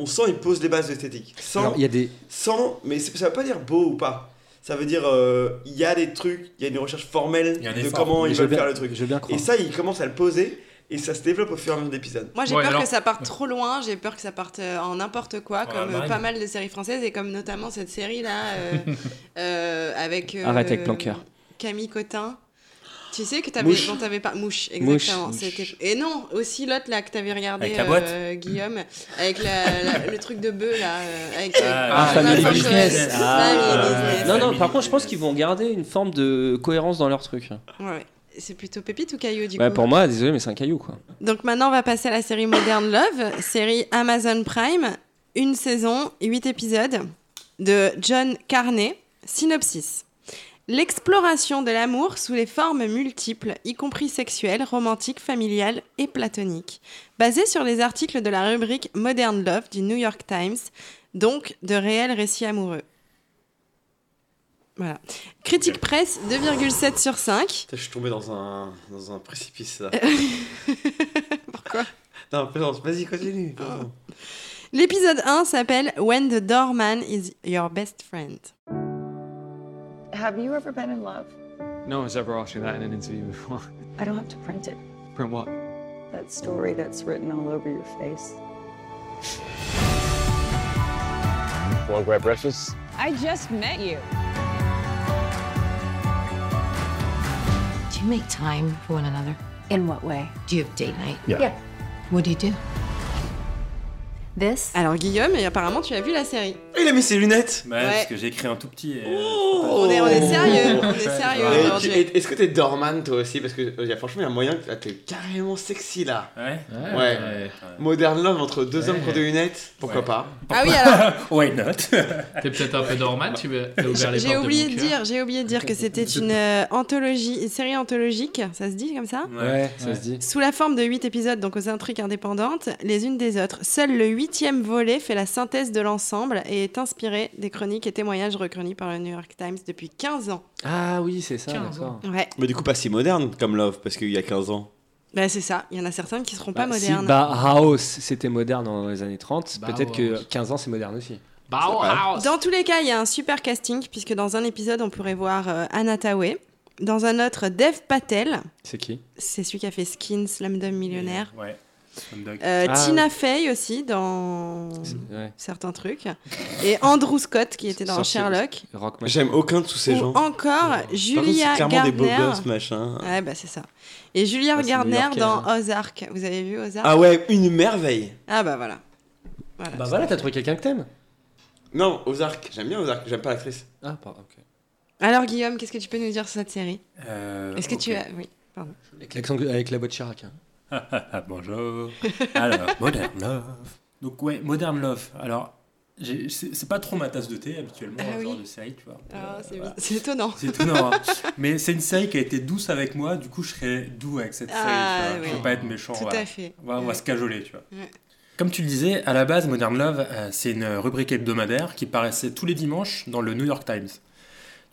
On sent, il pose les bases d'esthétique. Sans, Alors, il y a des sans, mais ça veut pas dire beau ou pas. Ça veut dire, euh, il y a des trucs, il y a une recherche formelle de comment ils veulent bien- faire le truc. je bien. Et ça, il commence à le poser et ça se développe au fur et à mesure d'épisodes. Moi, j'ai Ouais, peur alors- que ça parte trop loin, j'ai peur que ça parte euh, en n'importe quoi, Ouais, comme euh, pas mal de séries françaises, et comme notamment cette série-là, euh, euh, avec... euh, Arrête avec Planqueur. Camille Cotin. Tu sais que t'avais, dont t'avais pas... Mouche, exactement. Mouche. Et non, aussi l'autre, là, que t'avais regardé, Avec la boîte euh, Guillaume, avec la- la- le truc de bœuf, là, euh, avec... Ah, Ah, Family Business. Ah. Family Business. Non, non, par contre, je pense qu'ils vont garder une forme de cohérence dans leur truc. Ouais. C'est plutôt pépite ou caillou, du Ouais, coup pour moi, désolé, mais c'est un caillou, quoi. Donc maintenant, on va passer à la série Modern Love, série Amazon Prime, une saison, huit épisodes, de John Carney. Synopsis. L'exploration de l'amour sous les formes multiples, y compris sexuelles, romantiques, familiales et platoniques. Basée sur les articles de la rubrique Modern Love du New York Times, donc de réels récits amoureux. Voilà. Critique presse 2,7 sur 5. Putain, Je suis tombé dans un, dans un précipice là. Pourquoi? Non, plaisante, vas-y, continue. L'épisode 1 s'appelle When the Doorman is Your Best Friend. Have you ever been in love? No one's ever asked me that in an interview before. I don't have to print it. Print what? That story that's written all over your face. Want to grab breakfast? I just met you. Do you make time for one another? In what way? Do you have date night? Yeah. Yeah. What do you do? This? Alors Guillaume, et apparemment tu as vu la série. Il a mis ses lunettes Ouais. parce que j'ai écrit un tout petit. et, euh, On est, on est sérieux, on est sérieux aujourd'hui. Est-ce que t'es dorman toi aussi Parce que euh, y a, franchement, il y a moyen que t'es carrément sexy là. Ouais. Ouais. Modern Love entre deux hommes qui ont des lunettes, pourquoi Ouais. pas Ah oui, alors Why not? T'es peut-être un peu dormant, tu veux t'as ouvert les j'ai oublié de dire, j'ai oublié de dire que c'était une euh, anthologie, une série anthologique, ça se dit comme ça Ouais, ça se dit. Sous la forme de 8 épisodes, donc aux intrigues indépendantes, les unes des autres. Seul le huitième volet fait la synthèse de l'ensemble et est inspiré des chroniques et témoignages recueillis par le New York Times depuis 15 ans. Ah oui, c'est ça, 15 d'accord. Ouais, Mais du coup, pas si moderne comme Love, parce qu'il y a 15 ans. bah c'est ça. Il y en a certaines qui seront pas Bah, si modernes. Bauhaus c'était moderne dans les années 30, peut-être que Bauhaus. 15 ans c'est moderne aussi. Bauhaus. Dans tous les cas, il y a un super casting, puisque dans un épisode, on pourrait voir euh, Anna Tawai. Dans un autre, Dev Patel. C'est qui? C'est celui qui a fait Skin, Slumdog Millionnaire. Ouais. Euh, Ah, Tina Fey aussi dans Ouais. certains trucs. Et Andrew Scott qui était dans Sherlock. J'aime aucun de tous ces Ou gens. encore Par contre, Julia c'est clairement des beaux Gardner. gosses, machin. Ouais, bah c'est ça. Et Julia Ah, Gardner dans hein. Ozark. Vous avez vu Ozark? Ah ouais, une merveille. Ah bah voilà. Voilà. Bah voilà, t'as trouvé quelqu'un que t'aimes Non, Ozark, j'aime bien Ozark, j'aime pas l'actrice. Ah, pardon, ok. Alors Guillaume, qu'est-ce que tu peux nous dire sur cette série? Euh, Est-ce que tu as... Oui, pardon. Avec, avec la voix de Chirac. hein. Bonjour. Alors, Modern Love. Donc, ouais, Modern Love. Alors, c'est pas trop ma tasse de thé habituellement, Ah ce genre oui. de série, tu vois. Ah, Euh, c'est voilà. étonnant. C'est étonnant. hein. Mais c'est une série qui a été douce avec moi, du coup, je serai doux avec cette série. Ah, tu vois. Je oui. veux pas être méchant. Tout voilà. à fait. On va, on va Ouais. se cajoler, tu vois. Ouais. Comme tu le disais, à la base, Modern Love, euh, c'est une rubrique hebdomadaire qui paraissait tous les dimanches dans le New York Times.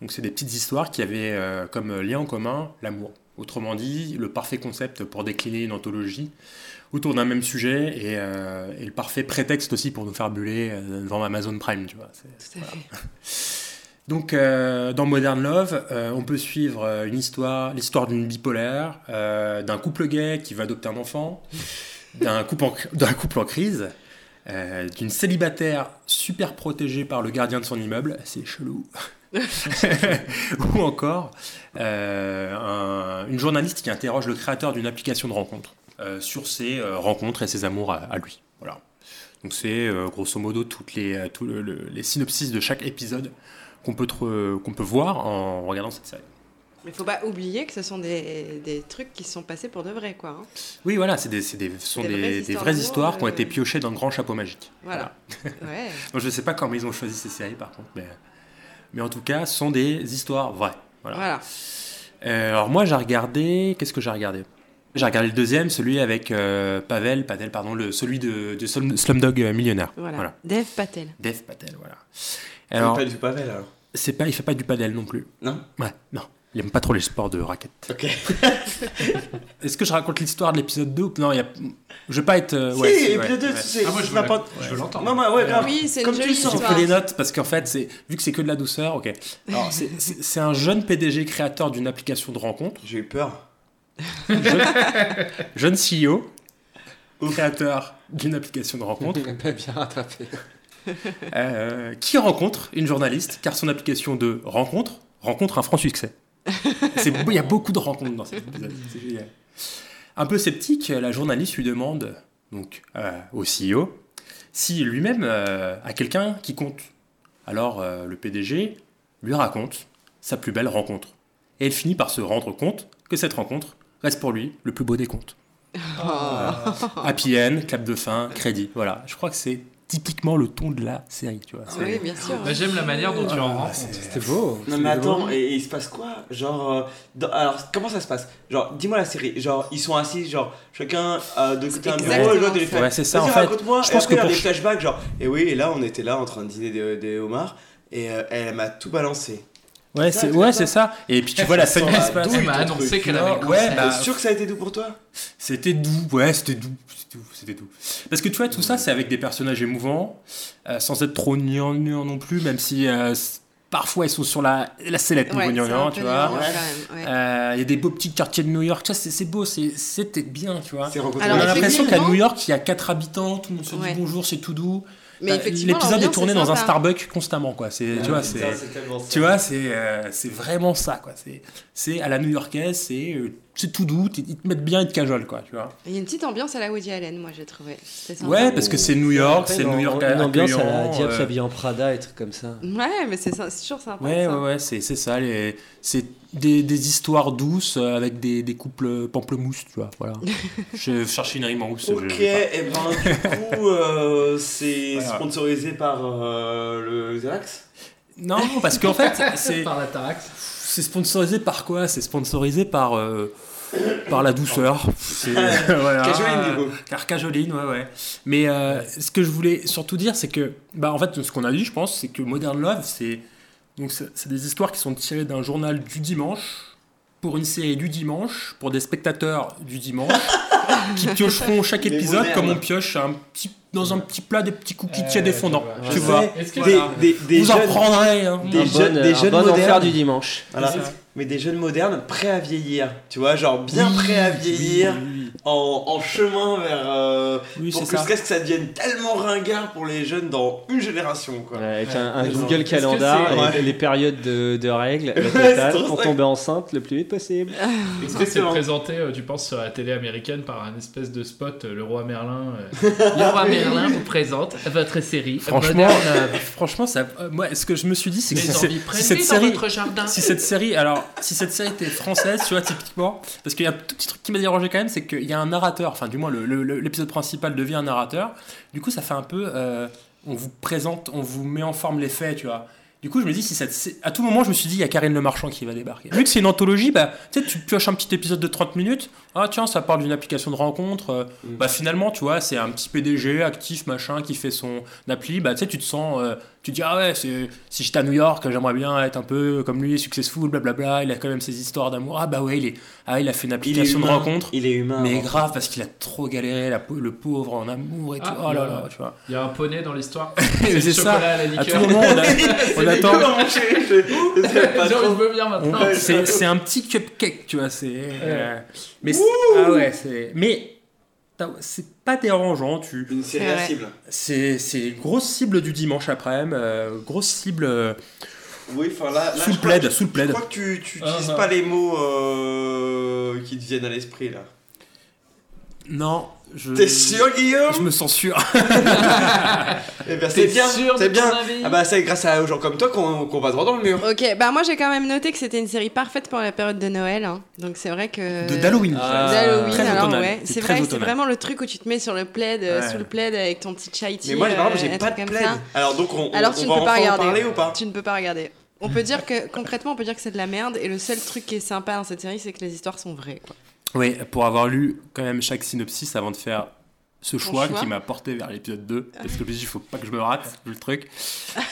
Donc, c'est des petites histoires qui avaient euh, comme lien en commun l'amour. Autrement dit, le parfait concept pour décliner une anthologie autour d'un même sujet et, euh, et le parfait prétexte aussi pour nous faire buller euh, devant Amazon Prime, tu vois. Tout à voilà. fait. Donc, euh, dans Modern Love, euh, on peut suivre une histoire, l'histoire d'une bipolaire, d'un couple gay qui va adopter un enfant, d'un couple en, couple en crise, d'une célibataire super protégée par le gardien de son immeuble, c'est chelou, ou encore euh, un- une journaliste qui interroge le créateur d'une application de rencontre euh, sur ses euh, rencontres et ses amours à, à lui. Voilà. Donc c'est euh, grosso modo toutes les, tout le- le- les synopsis de chaque épisode qu'on peut, qu'on peut voir en regardant cette série. Mais faut pas oublier que ce sont des, des trucs qui se sont passés pour de vrai, quoi. hein. Oui, voilà, c'est des, c'est des- ce sont Des vraies histoires vraies qui ont été piochées dans le grand chapeau magique. Voilà. Ouais. Donc, je ne sais pas comment ils ont choisi ces séries par contre, mais, mais en tout cas, ce sont des histoires vraies. Voilà. Voilà. Euh, alors moi, j'ai regardé. Qu'est-ce que j'ai regardé? J'ai regardé le deuxième, celui avec euh, Pavel, Patel, pardon, le, celui de, de Slum- Slumdog Millionnaire. Voilà. Dev Patel. Dev Patel, voilà. Alors, pas du Pavel alors. C'est pas, il fait pas du padel non plus. Non Ouais, non. Il aime pas trop les sports de raquettes. Ok. Est-ce que je raconte l'histoire de l'épisode 2 ou Non, il y a... je vais pas être. euh, Si, ouais, c'est- épisode ouais, 2, ouais. c'est c'est n'importe. je veux l'entendre. Non, mais ouais, grave. Oui, c'est une Comme jolie tu le sens. J'ai histoire. fait les notes parce qu'en fait, c'est vu que c'est que de la douceur, ok. Alors, c'est- c'est c'est un jeune PDG créateur d'une application de rencontre. J'ai eu peur. Jeune, jeune CEO, créateur d'une application de rencontre, Pas bien rattrapé. euh, qui rencontre une journaliste, car son application de rencontre rencontre un franc succès. Il y a beaucoup de rencontres dans cet épisode. c'est génial. Un peu sceptique, la journaliste lui demande donc euh, au CEO si lui-même euh, a quelqu'un qui compte. Alors euh, le PDG lui raconte sa plus belle rencontre. Et elle finit par se rendre compte que cette rencontre reste pour lui le plus beau des comptes. Voilà. Happy end, clap de fin, crédit. Voilà, je crois que c'est typiquement le ton de la série. Tu vois. Oui, bien sûr. Bah, J'aime la manière dont tu en Ah, rencontres. C'était beau. Non mais attends, et, et il se passe quoi? Genre, euh, dans- alors comment ça se passe? Genre, dis-moi la série. Genre, ils sont assis, genre chacun euh, de côté un bureau, l'autre il fait. Ouais, c'est ça, en fait. raconte-moi. Je pense que il y a pour- des flashbacks, genre. Et oui, et là on était là en train de dîner des, des homards, et euh, elle m'a tout balancé. Ouais, c'est ouais, c'est ça. Et puis tu vois la scène qui se passe. M'a annoncé qu'elle avait le Ouais, bah, sûr que ça a été doux pour toi? C'était doux, ouais, c'était doux, c'était doux, c'était doux. Parce que tu vois, tout ça, c'est avec des personnages émouvants, euh, sans être trop gnangnan non plus, même si euh, parfois ils sont sur la, la sellette Ouais, niveau gnangnan, tu vois. ouais. Euh, Il y a des beaux petits quartiers de New York, c'est c'est beau, c'est- c'était bien, tu vois. C'est On. Alors, a l'impression qu'à New York, il y a 4 habitants, tout le monde se dit Ouais. bonjour, c'est tout doux. Mais Euh, effectivement, L'épisode est tourné est dans un. Starbucks constamment, quoi. C'est, tu vois, c'est, tu vois, c'est, euh, c'est vraiment ça, quoi. C'est, c'est à la New-Yorkaise, c'est, euh, c'est tout doux, ils te mettent bien, ils te cajolent, quoi, tu vois. Il y a une petite ambiance à la Woody Allen, moi j'ai trouvé. Ouais, parce que c'est New York, c'est New York Une ambiance à la Diable s'habille en Prada et trucs comme ça. Ouais, mais c'est c'est toujours sympa. Ouais, ouais, ouais, c'est, c'est ça. Les, c'est des, des histoires douces euh, avec des, des couples pamplemousse, tu vois. Voilà. je cherchais une rime en rousse. je- Ok, et ben du coup, euh, c'est Voilà. sponsorisé par euh, le Xanax? Non, parce qu'en fait, c'est, Par la Tarax. c'est sponsorisé par quoi? C'est sponsorisé par, euh, par la douceur. C'est, voilà. Cajoline, du coup. Car cajoline, ouais, ouais. Mais euh, ce que je voulais surtout dire, c'est que, bah, en fait, ce qu'on a dit, je pense, c'est que Modern Love, c'est, donc, c'est, des histoires qui sont tirées d'un journal du dimanche, pour une série du dimanche, pour des spectateurs du dimanche, qui piocheront chaque épisode comme on pioche un petit, dans un petit plat des petits cookies tièdes et fondants. Tu vois. vois Est-ce que Des, ça- des, des Vous en jeunes- prendrez. hein. Des un jeunes, bon, des un jeunes bon modernes. enfer du dimanche. Voilà. Mais des jeunes modernes prêts à vieillir. Tu vois, genre bien prêts à vieillir. Oui, oui, oui. En, en chemin vers. euh, Oui, pour que ce que ça devienne tellement ringard pour les jeunes dans une génération. Quoi. Ouais, avec un. Google que Calendar, et Ouais. les périodes de, de règles, la pour tomber enceinte le plus vite possible. Est-ce que c'est présenté, euh, tu penses, sur la télé américaine par un espèce de spot, euh, le roi Merlin euh, Le roi Merlin vous présente votre série. Franchement, franchement, ça, euh, moi, ce que je me suis dit, c'est que si, cette série, votre jardin. si cette série, alors, si cette série était française, tu vois, typiquement, parce qu'il y a un tout petit truc qui m'a dérangé quand même, c'est qu'il y a un narrateur, enfin, du moins, l'épisode principal devient un narrateur. Du coup, ça fait un peu, euh, on vous présente, on vous met en forme les faits, tu vois. Du coup, je me dis, si sé- à tout moment, je me suis dit, il y a Karine Le Marchand qui va débarquer. Vu que c'est une anthologie, bah, tu sais, tu pioches un petit épisode de 30 minutes. Ah, tiens, ça parle d'une application de rencontre. euh, Bah, finalement, tu vois, c'est un petit PDG actif, machin, qui fait son appli. Bah, tu sais, tu te sens, euh, tu te dis, ah ouais, c'est- si j'étais à New York, j'aimerais bien être un peu comme lui, successful, blablabla. Il a quand même ses histoires d'amour. Ah, bah ouais, il, est, ah, il a fait une Il est application de rencontre. Il est humain. Mais avant. grave, parce qu'il a trop galéré, la, le pauvre en amour et tout. Ah, oh là a- là, tu vois. Il y a un poney dans l'histoire. c'est ça. à la À liqueur. tout moment, on, a- on C'est attend. C'est c'est un petit cupcake, tu vois. C'est. euh, mais ah ouais, c'est. Mais c'est pas dérangeant. Tu. Une série à cible. C'est c'est grosse cible du dimanche après-midi. euh, grosse cible. euh, Oui, enfin là. là Sous le plaid, que- sous le plaid. Je crois que tu, tu Ah, utilises ah. pas les mots euh, qui te viennent à l'esprit là. non. Je... T'es sûr, Guillaume Je me sens sûr. Eh ben, c'est bien, c'est bien. Ah bah c'est grâce à aux gens comme toi qu'on va droit dans le mur. Ok, bah moi j'ai quand même noté que c'était une série parfaite pour la période de Noël. hein. Donc c'est vrai que. De d'Halloween. Ah, D'Halloween, Très alors ouais. C'est vrai, c'est vraiment le truc où tu te mets sur le plaid, euh, Ouais. sous le plaid avec ton petit chai tea. Mais moi, par exemple, euh, j'ai un pas de plaid. Alors donc on, Alors on, tu on ne va peux pas regarder. parler ou pas? Tu ne peux pas regarder. On peut dire que concrètement, on peut dire que c'est de la merde. Et le seul truc qui est sympa dans cette série, c'est que les histoires sont vraies. Quoi. Oui, pour avoir lu quand même chaque synopsis avant de faire ce choix, choix. qui m'a porté vers l'épisode 2, parce que je me suis dit, il faut pas que je me rate, vu le truc.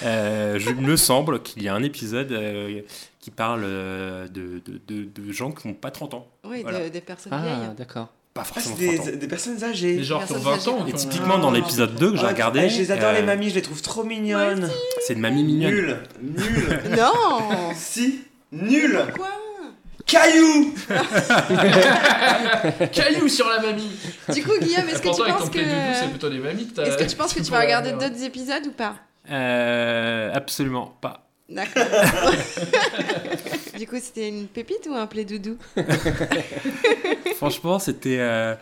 Euh, je me semble qu'il y a un épisode euh, qui parle euh, de, de, de, de gens qui n'ont pas 30 ans. Oui, Voilà. des personnes Ah, vieilles. d'accord. Pas Ah, forcément c'est 30 ans. des, des personnes âgées. Les gens qui ont Personnes 20 ans. Et typiquement dans l'épisode 2 que j'ai Ah, regardé, eh, Je les adore euh, les mamies, je les trouve trop mignonnes. c'est une mamie mignonne. Nul, nul. Non si, nul. Quoi Caillou. Caillou sur la mamie Du coup, Guillaume, est-ce que tu penses doudou, c'est que... plutôt les mamies que t'as- Est-ce que tu penses que tu vas regarder d'autres épisodes ou pas? Euh, absolument pas. D'accord. du coup, c'était une pépite ou un play doudou? Franchement, c'était euh,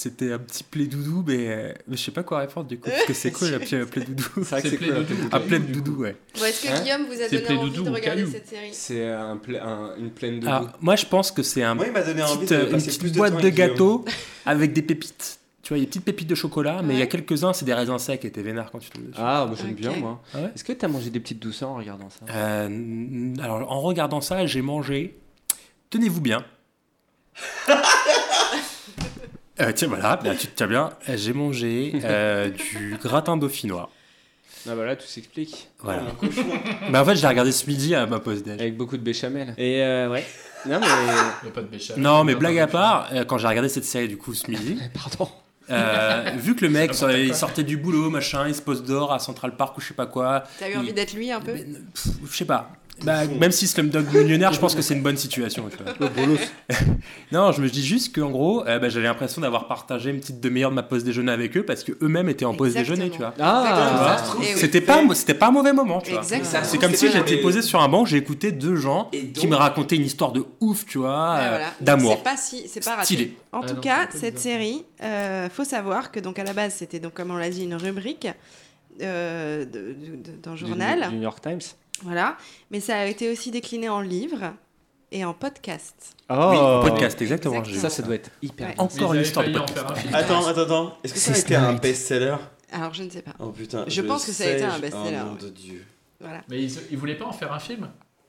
c'était un petit play doudou, mais, euh, mais je sais pas quoi répondre du coup, parce que c'est cool un petit play doudou. C'est vrai que C'est cool. un doudou. peu. Un play doudou, ouais. Bon, Est-ce que Hein Guillaume vous a C'est donné envie doudou de regarder caillou cette série C'est un pla- un- une plaine de Alors, goût. moi, je pense que c'est un Moi, il m'a donné envie petite, de euh, une petite plus de boîte de Guillaume. gâteaux avec des pépites. Tu vois, il y a des petites pépites de chocolat, mais il y a quelques-uns, c'est des raisins secs et t'es vénère quand tu tombes dessus. Ah, bah, j'aime bien, moi. Ah ouais Est-ce que t'as mangé des petites douceurs en regardant ça Euh, alors, en regardant ça, j'ai mangé. Tenez-vous bien. Euh, tiens, voilà, bah, tu te tiens bien. Euh, J'ai mangé euh, du gratin dauphinois. Ah, bah là, tout s'explique. Voilà. bah, en fait, je l'ai regardé ce midi à ma pause déj. Avec beaucoup de béchamel. Et euh, ouais. Non, mais. Il y a pas de béchamel. Non, mais blague à part, euh, quand j'ai regardé cette série du coup ce midi, Pardon. euh, vu que le mec N'importe il sortait du boulot, machin, il se pose dehors à Central Park ou je sais pas quoi. T'as eu il- envie d'être lui un peu Pff, Je sais pas. Bah, même si Slumdog millionnaire, je pense que c'est une bonne situation. Tu vois. non, je me dis juste qu'en gros, euh, bah, j'avais l'impression d'avoir partagé une petite demi-heure de ma pause déjeuner avec eux parce que eux-mêmes étaient en pause Exactement. déjeuner, tu vois. Ah oui. C'était pas, c'était pas un mauvais moment, tu vois. Exactement. C'est comme si j'étais posé sur un banc, j'ai écouté deux gens qui me racontaient une histoire de ouf, tu vois, Ouais, euh, voilà. d'amour. C'est pas si, c'est pas raté. Stylé. En Ah tout non, cas, cette bizarre. série, euh, faut savoir que donc à la base c'était donc comme on l'a dit une rubrique euh, d'un Du- journal, Du New York Times. Voilà. Mais ça a été aussi décliné en livre et en podcast. Oh Oui, podcast, exactement. Ça, ça doit être hyper Ouais. Encore une ils histoire de podcast. faire un film. Attends, attends, attends. Est-ce que ça a été un best-seller Alors je ne sais pas. Oh putain. Je pense que ça a été un best-seller, Oh nom ouais. de Dieu. Voilà. Mais ils, ils voulaient pas en faire un film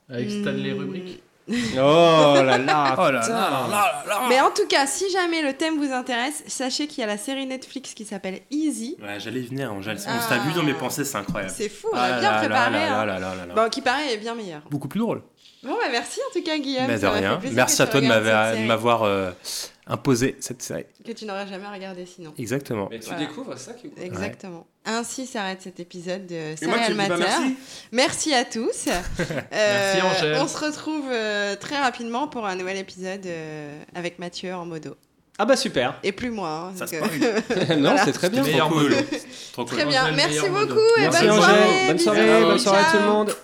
Avec Stanley Hmm. Rubrique Oh là là. Oh là putain. là là là Mais en tout cas, si jamais le thème vous intéresse, sachez qu'il y a la série Netflix qui s'appelle Easy. Ouais, j'allais y venir, Angèle. On Ah. t'a vu dans mes pensées, c'est incroyable. C'est fou, on Ah a bien préparé. hein. Bon, qui paraît est bien meilleur. Beaucoup plus drôle. Bon, bah merci en tout cas, Guillaume. Mais de rien. Merci à toi de m'avoir- imposé cette série. Que tu n'aurais jamais regardé sinon. Exactement. Mais tu Voilà. découvres ça qui. Exactement. Ainsi s'arrête cet épisode de Serial pas Matter. merci Merci à tous. Euh, Merci, Angèle. On se retrouve euh, très rapidement pour un nouvel épisode euh, avec Mathieu en modo. Ah bah super. Et plus moi. hein, Ça se non, Voilà. c'est très bien. Meilleur Trop cool. modo. Trop cool. Très bien. Angèle, Merci beaucoup et Merci bonne Angèle. soirée. Bonne soirée, bonne soirée à tout le Ciao. monde.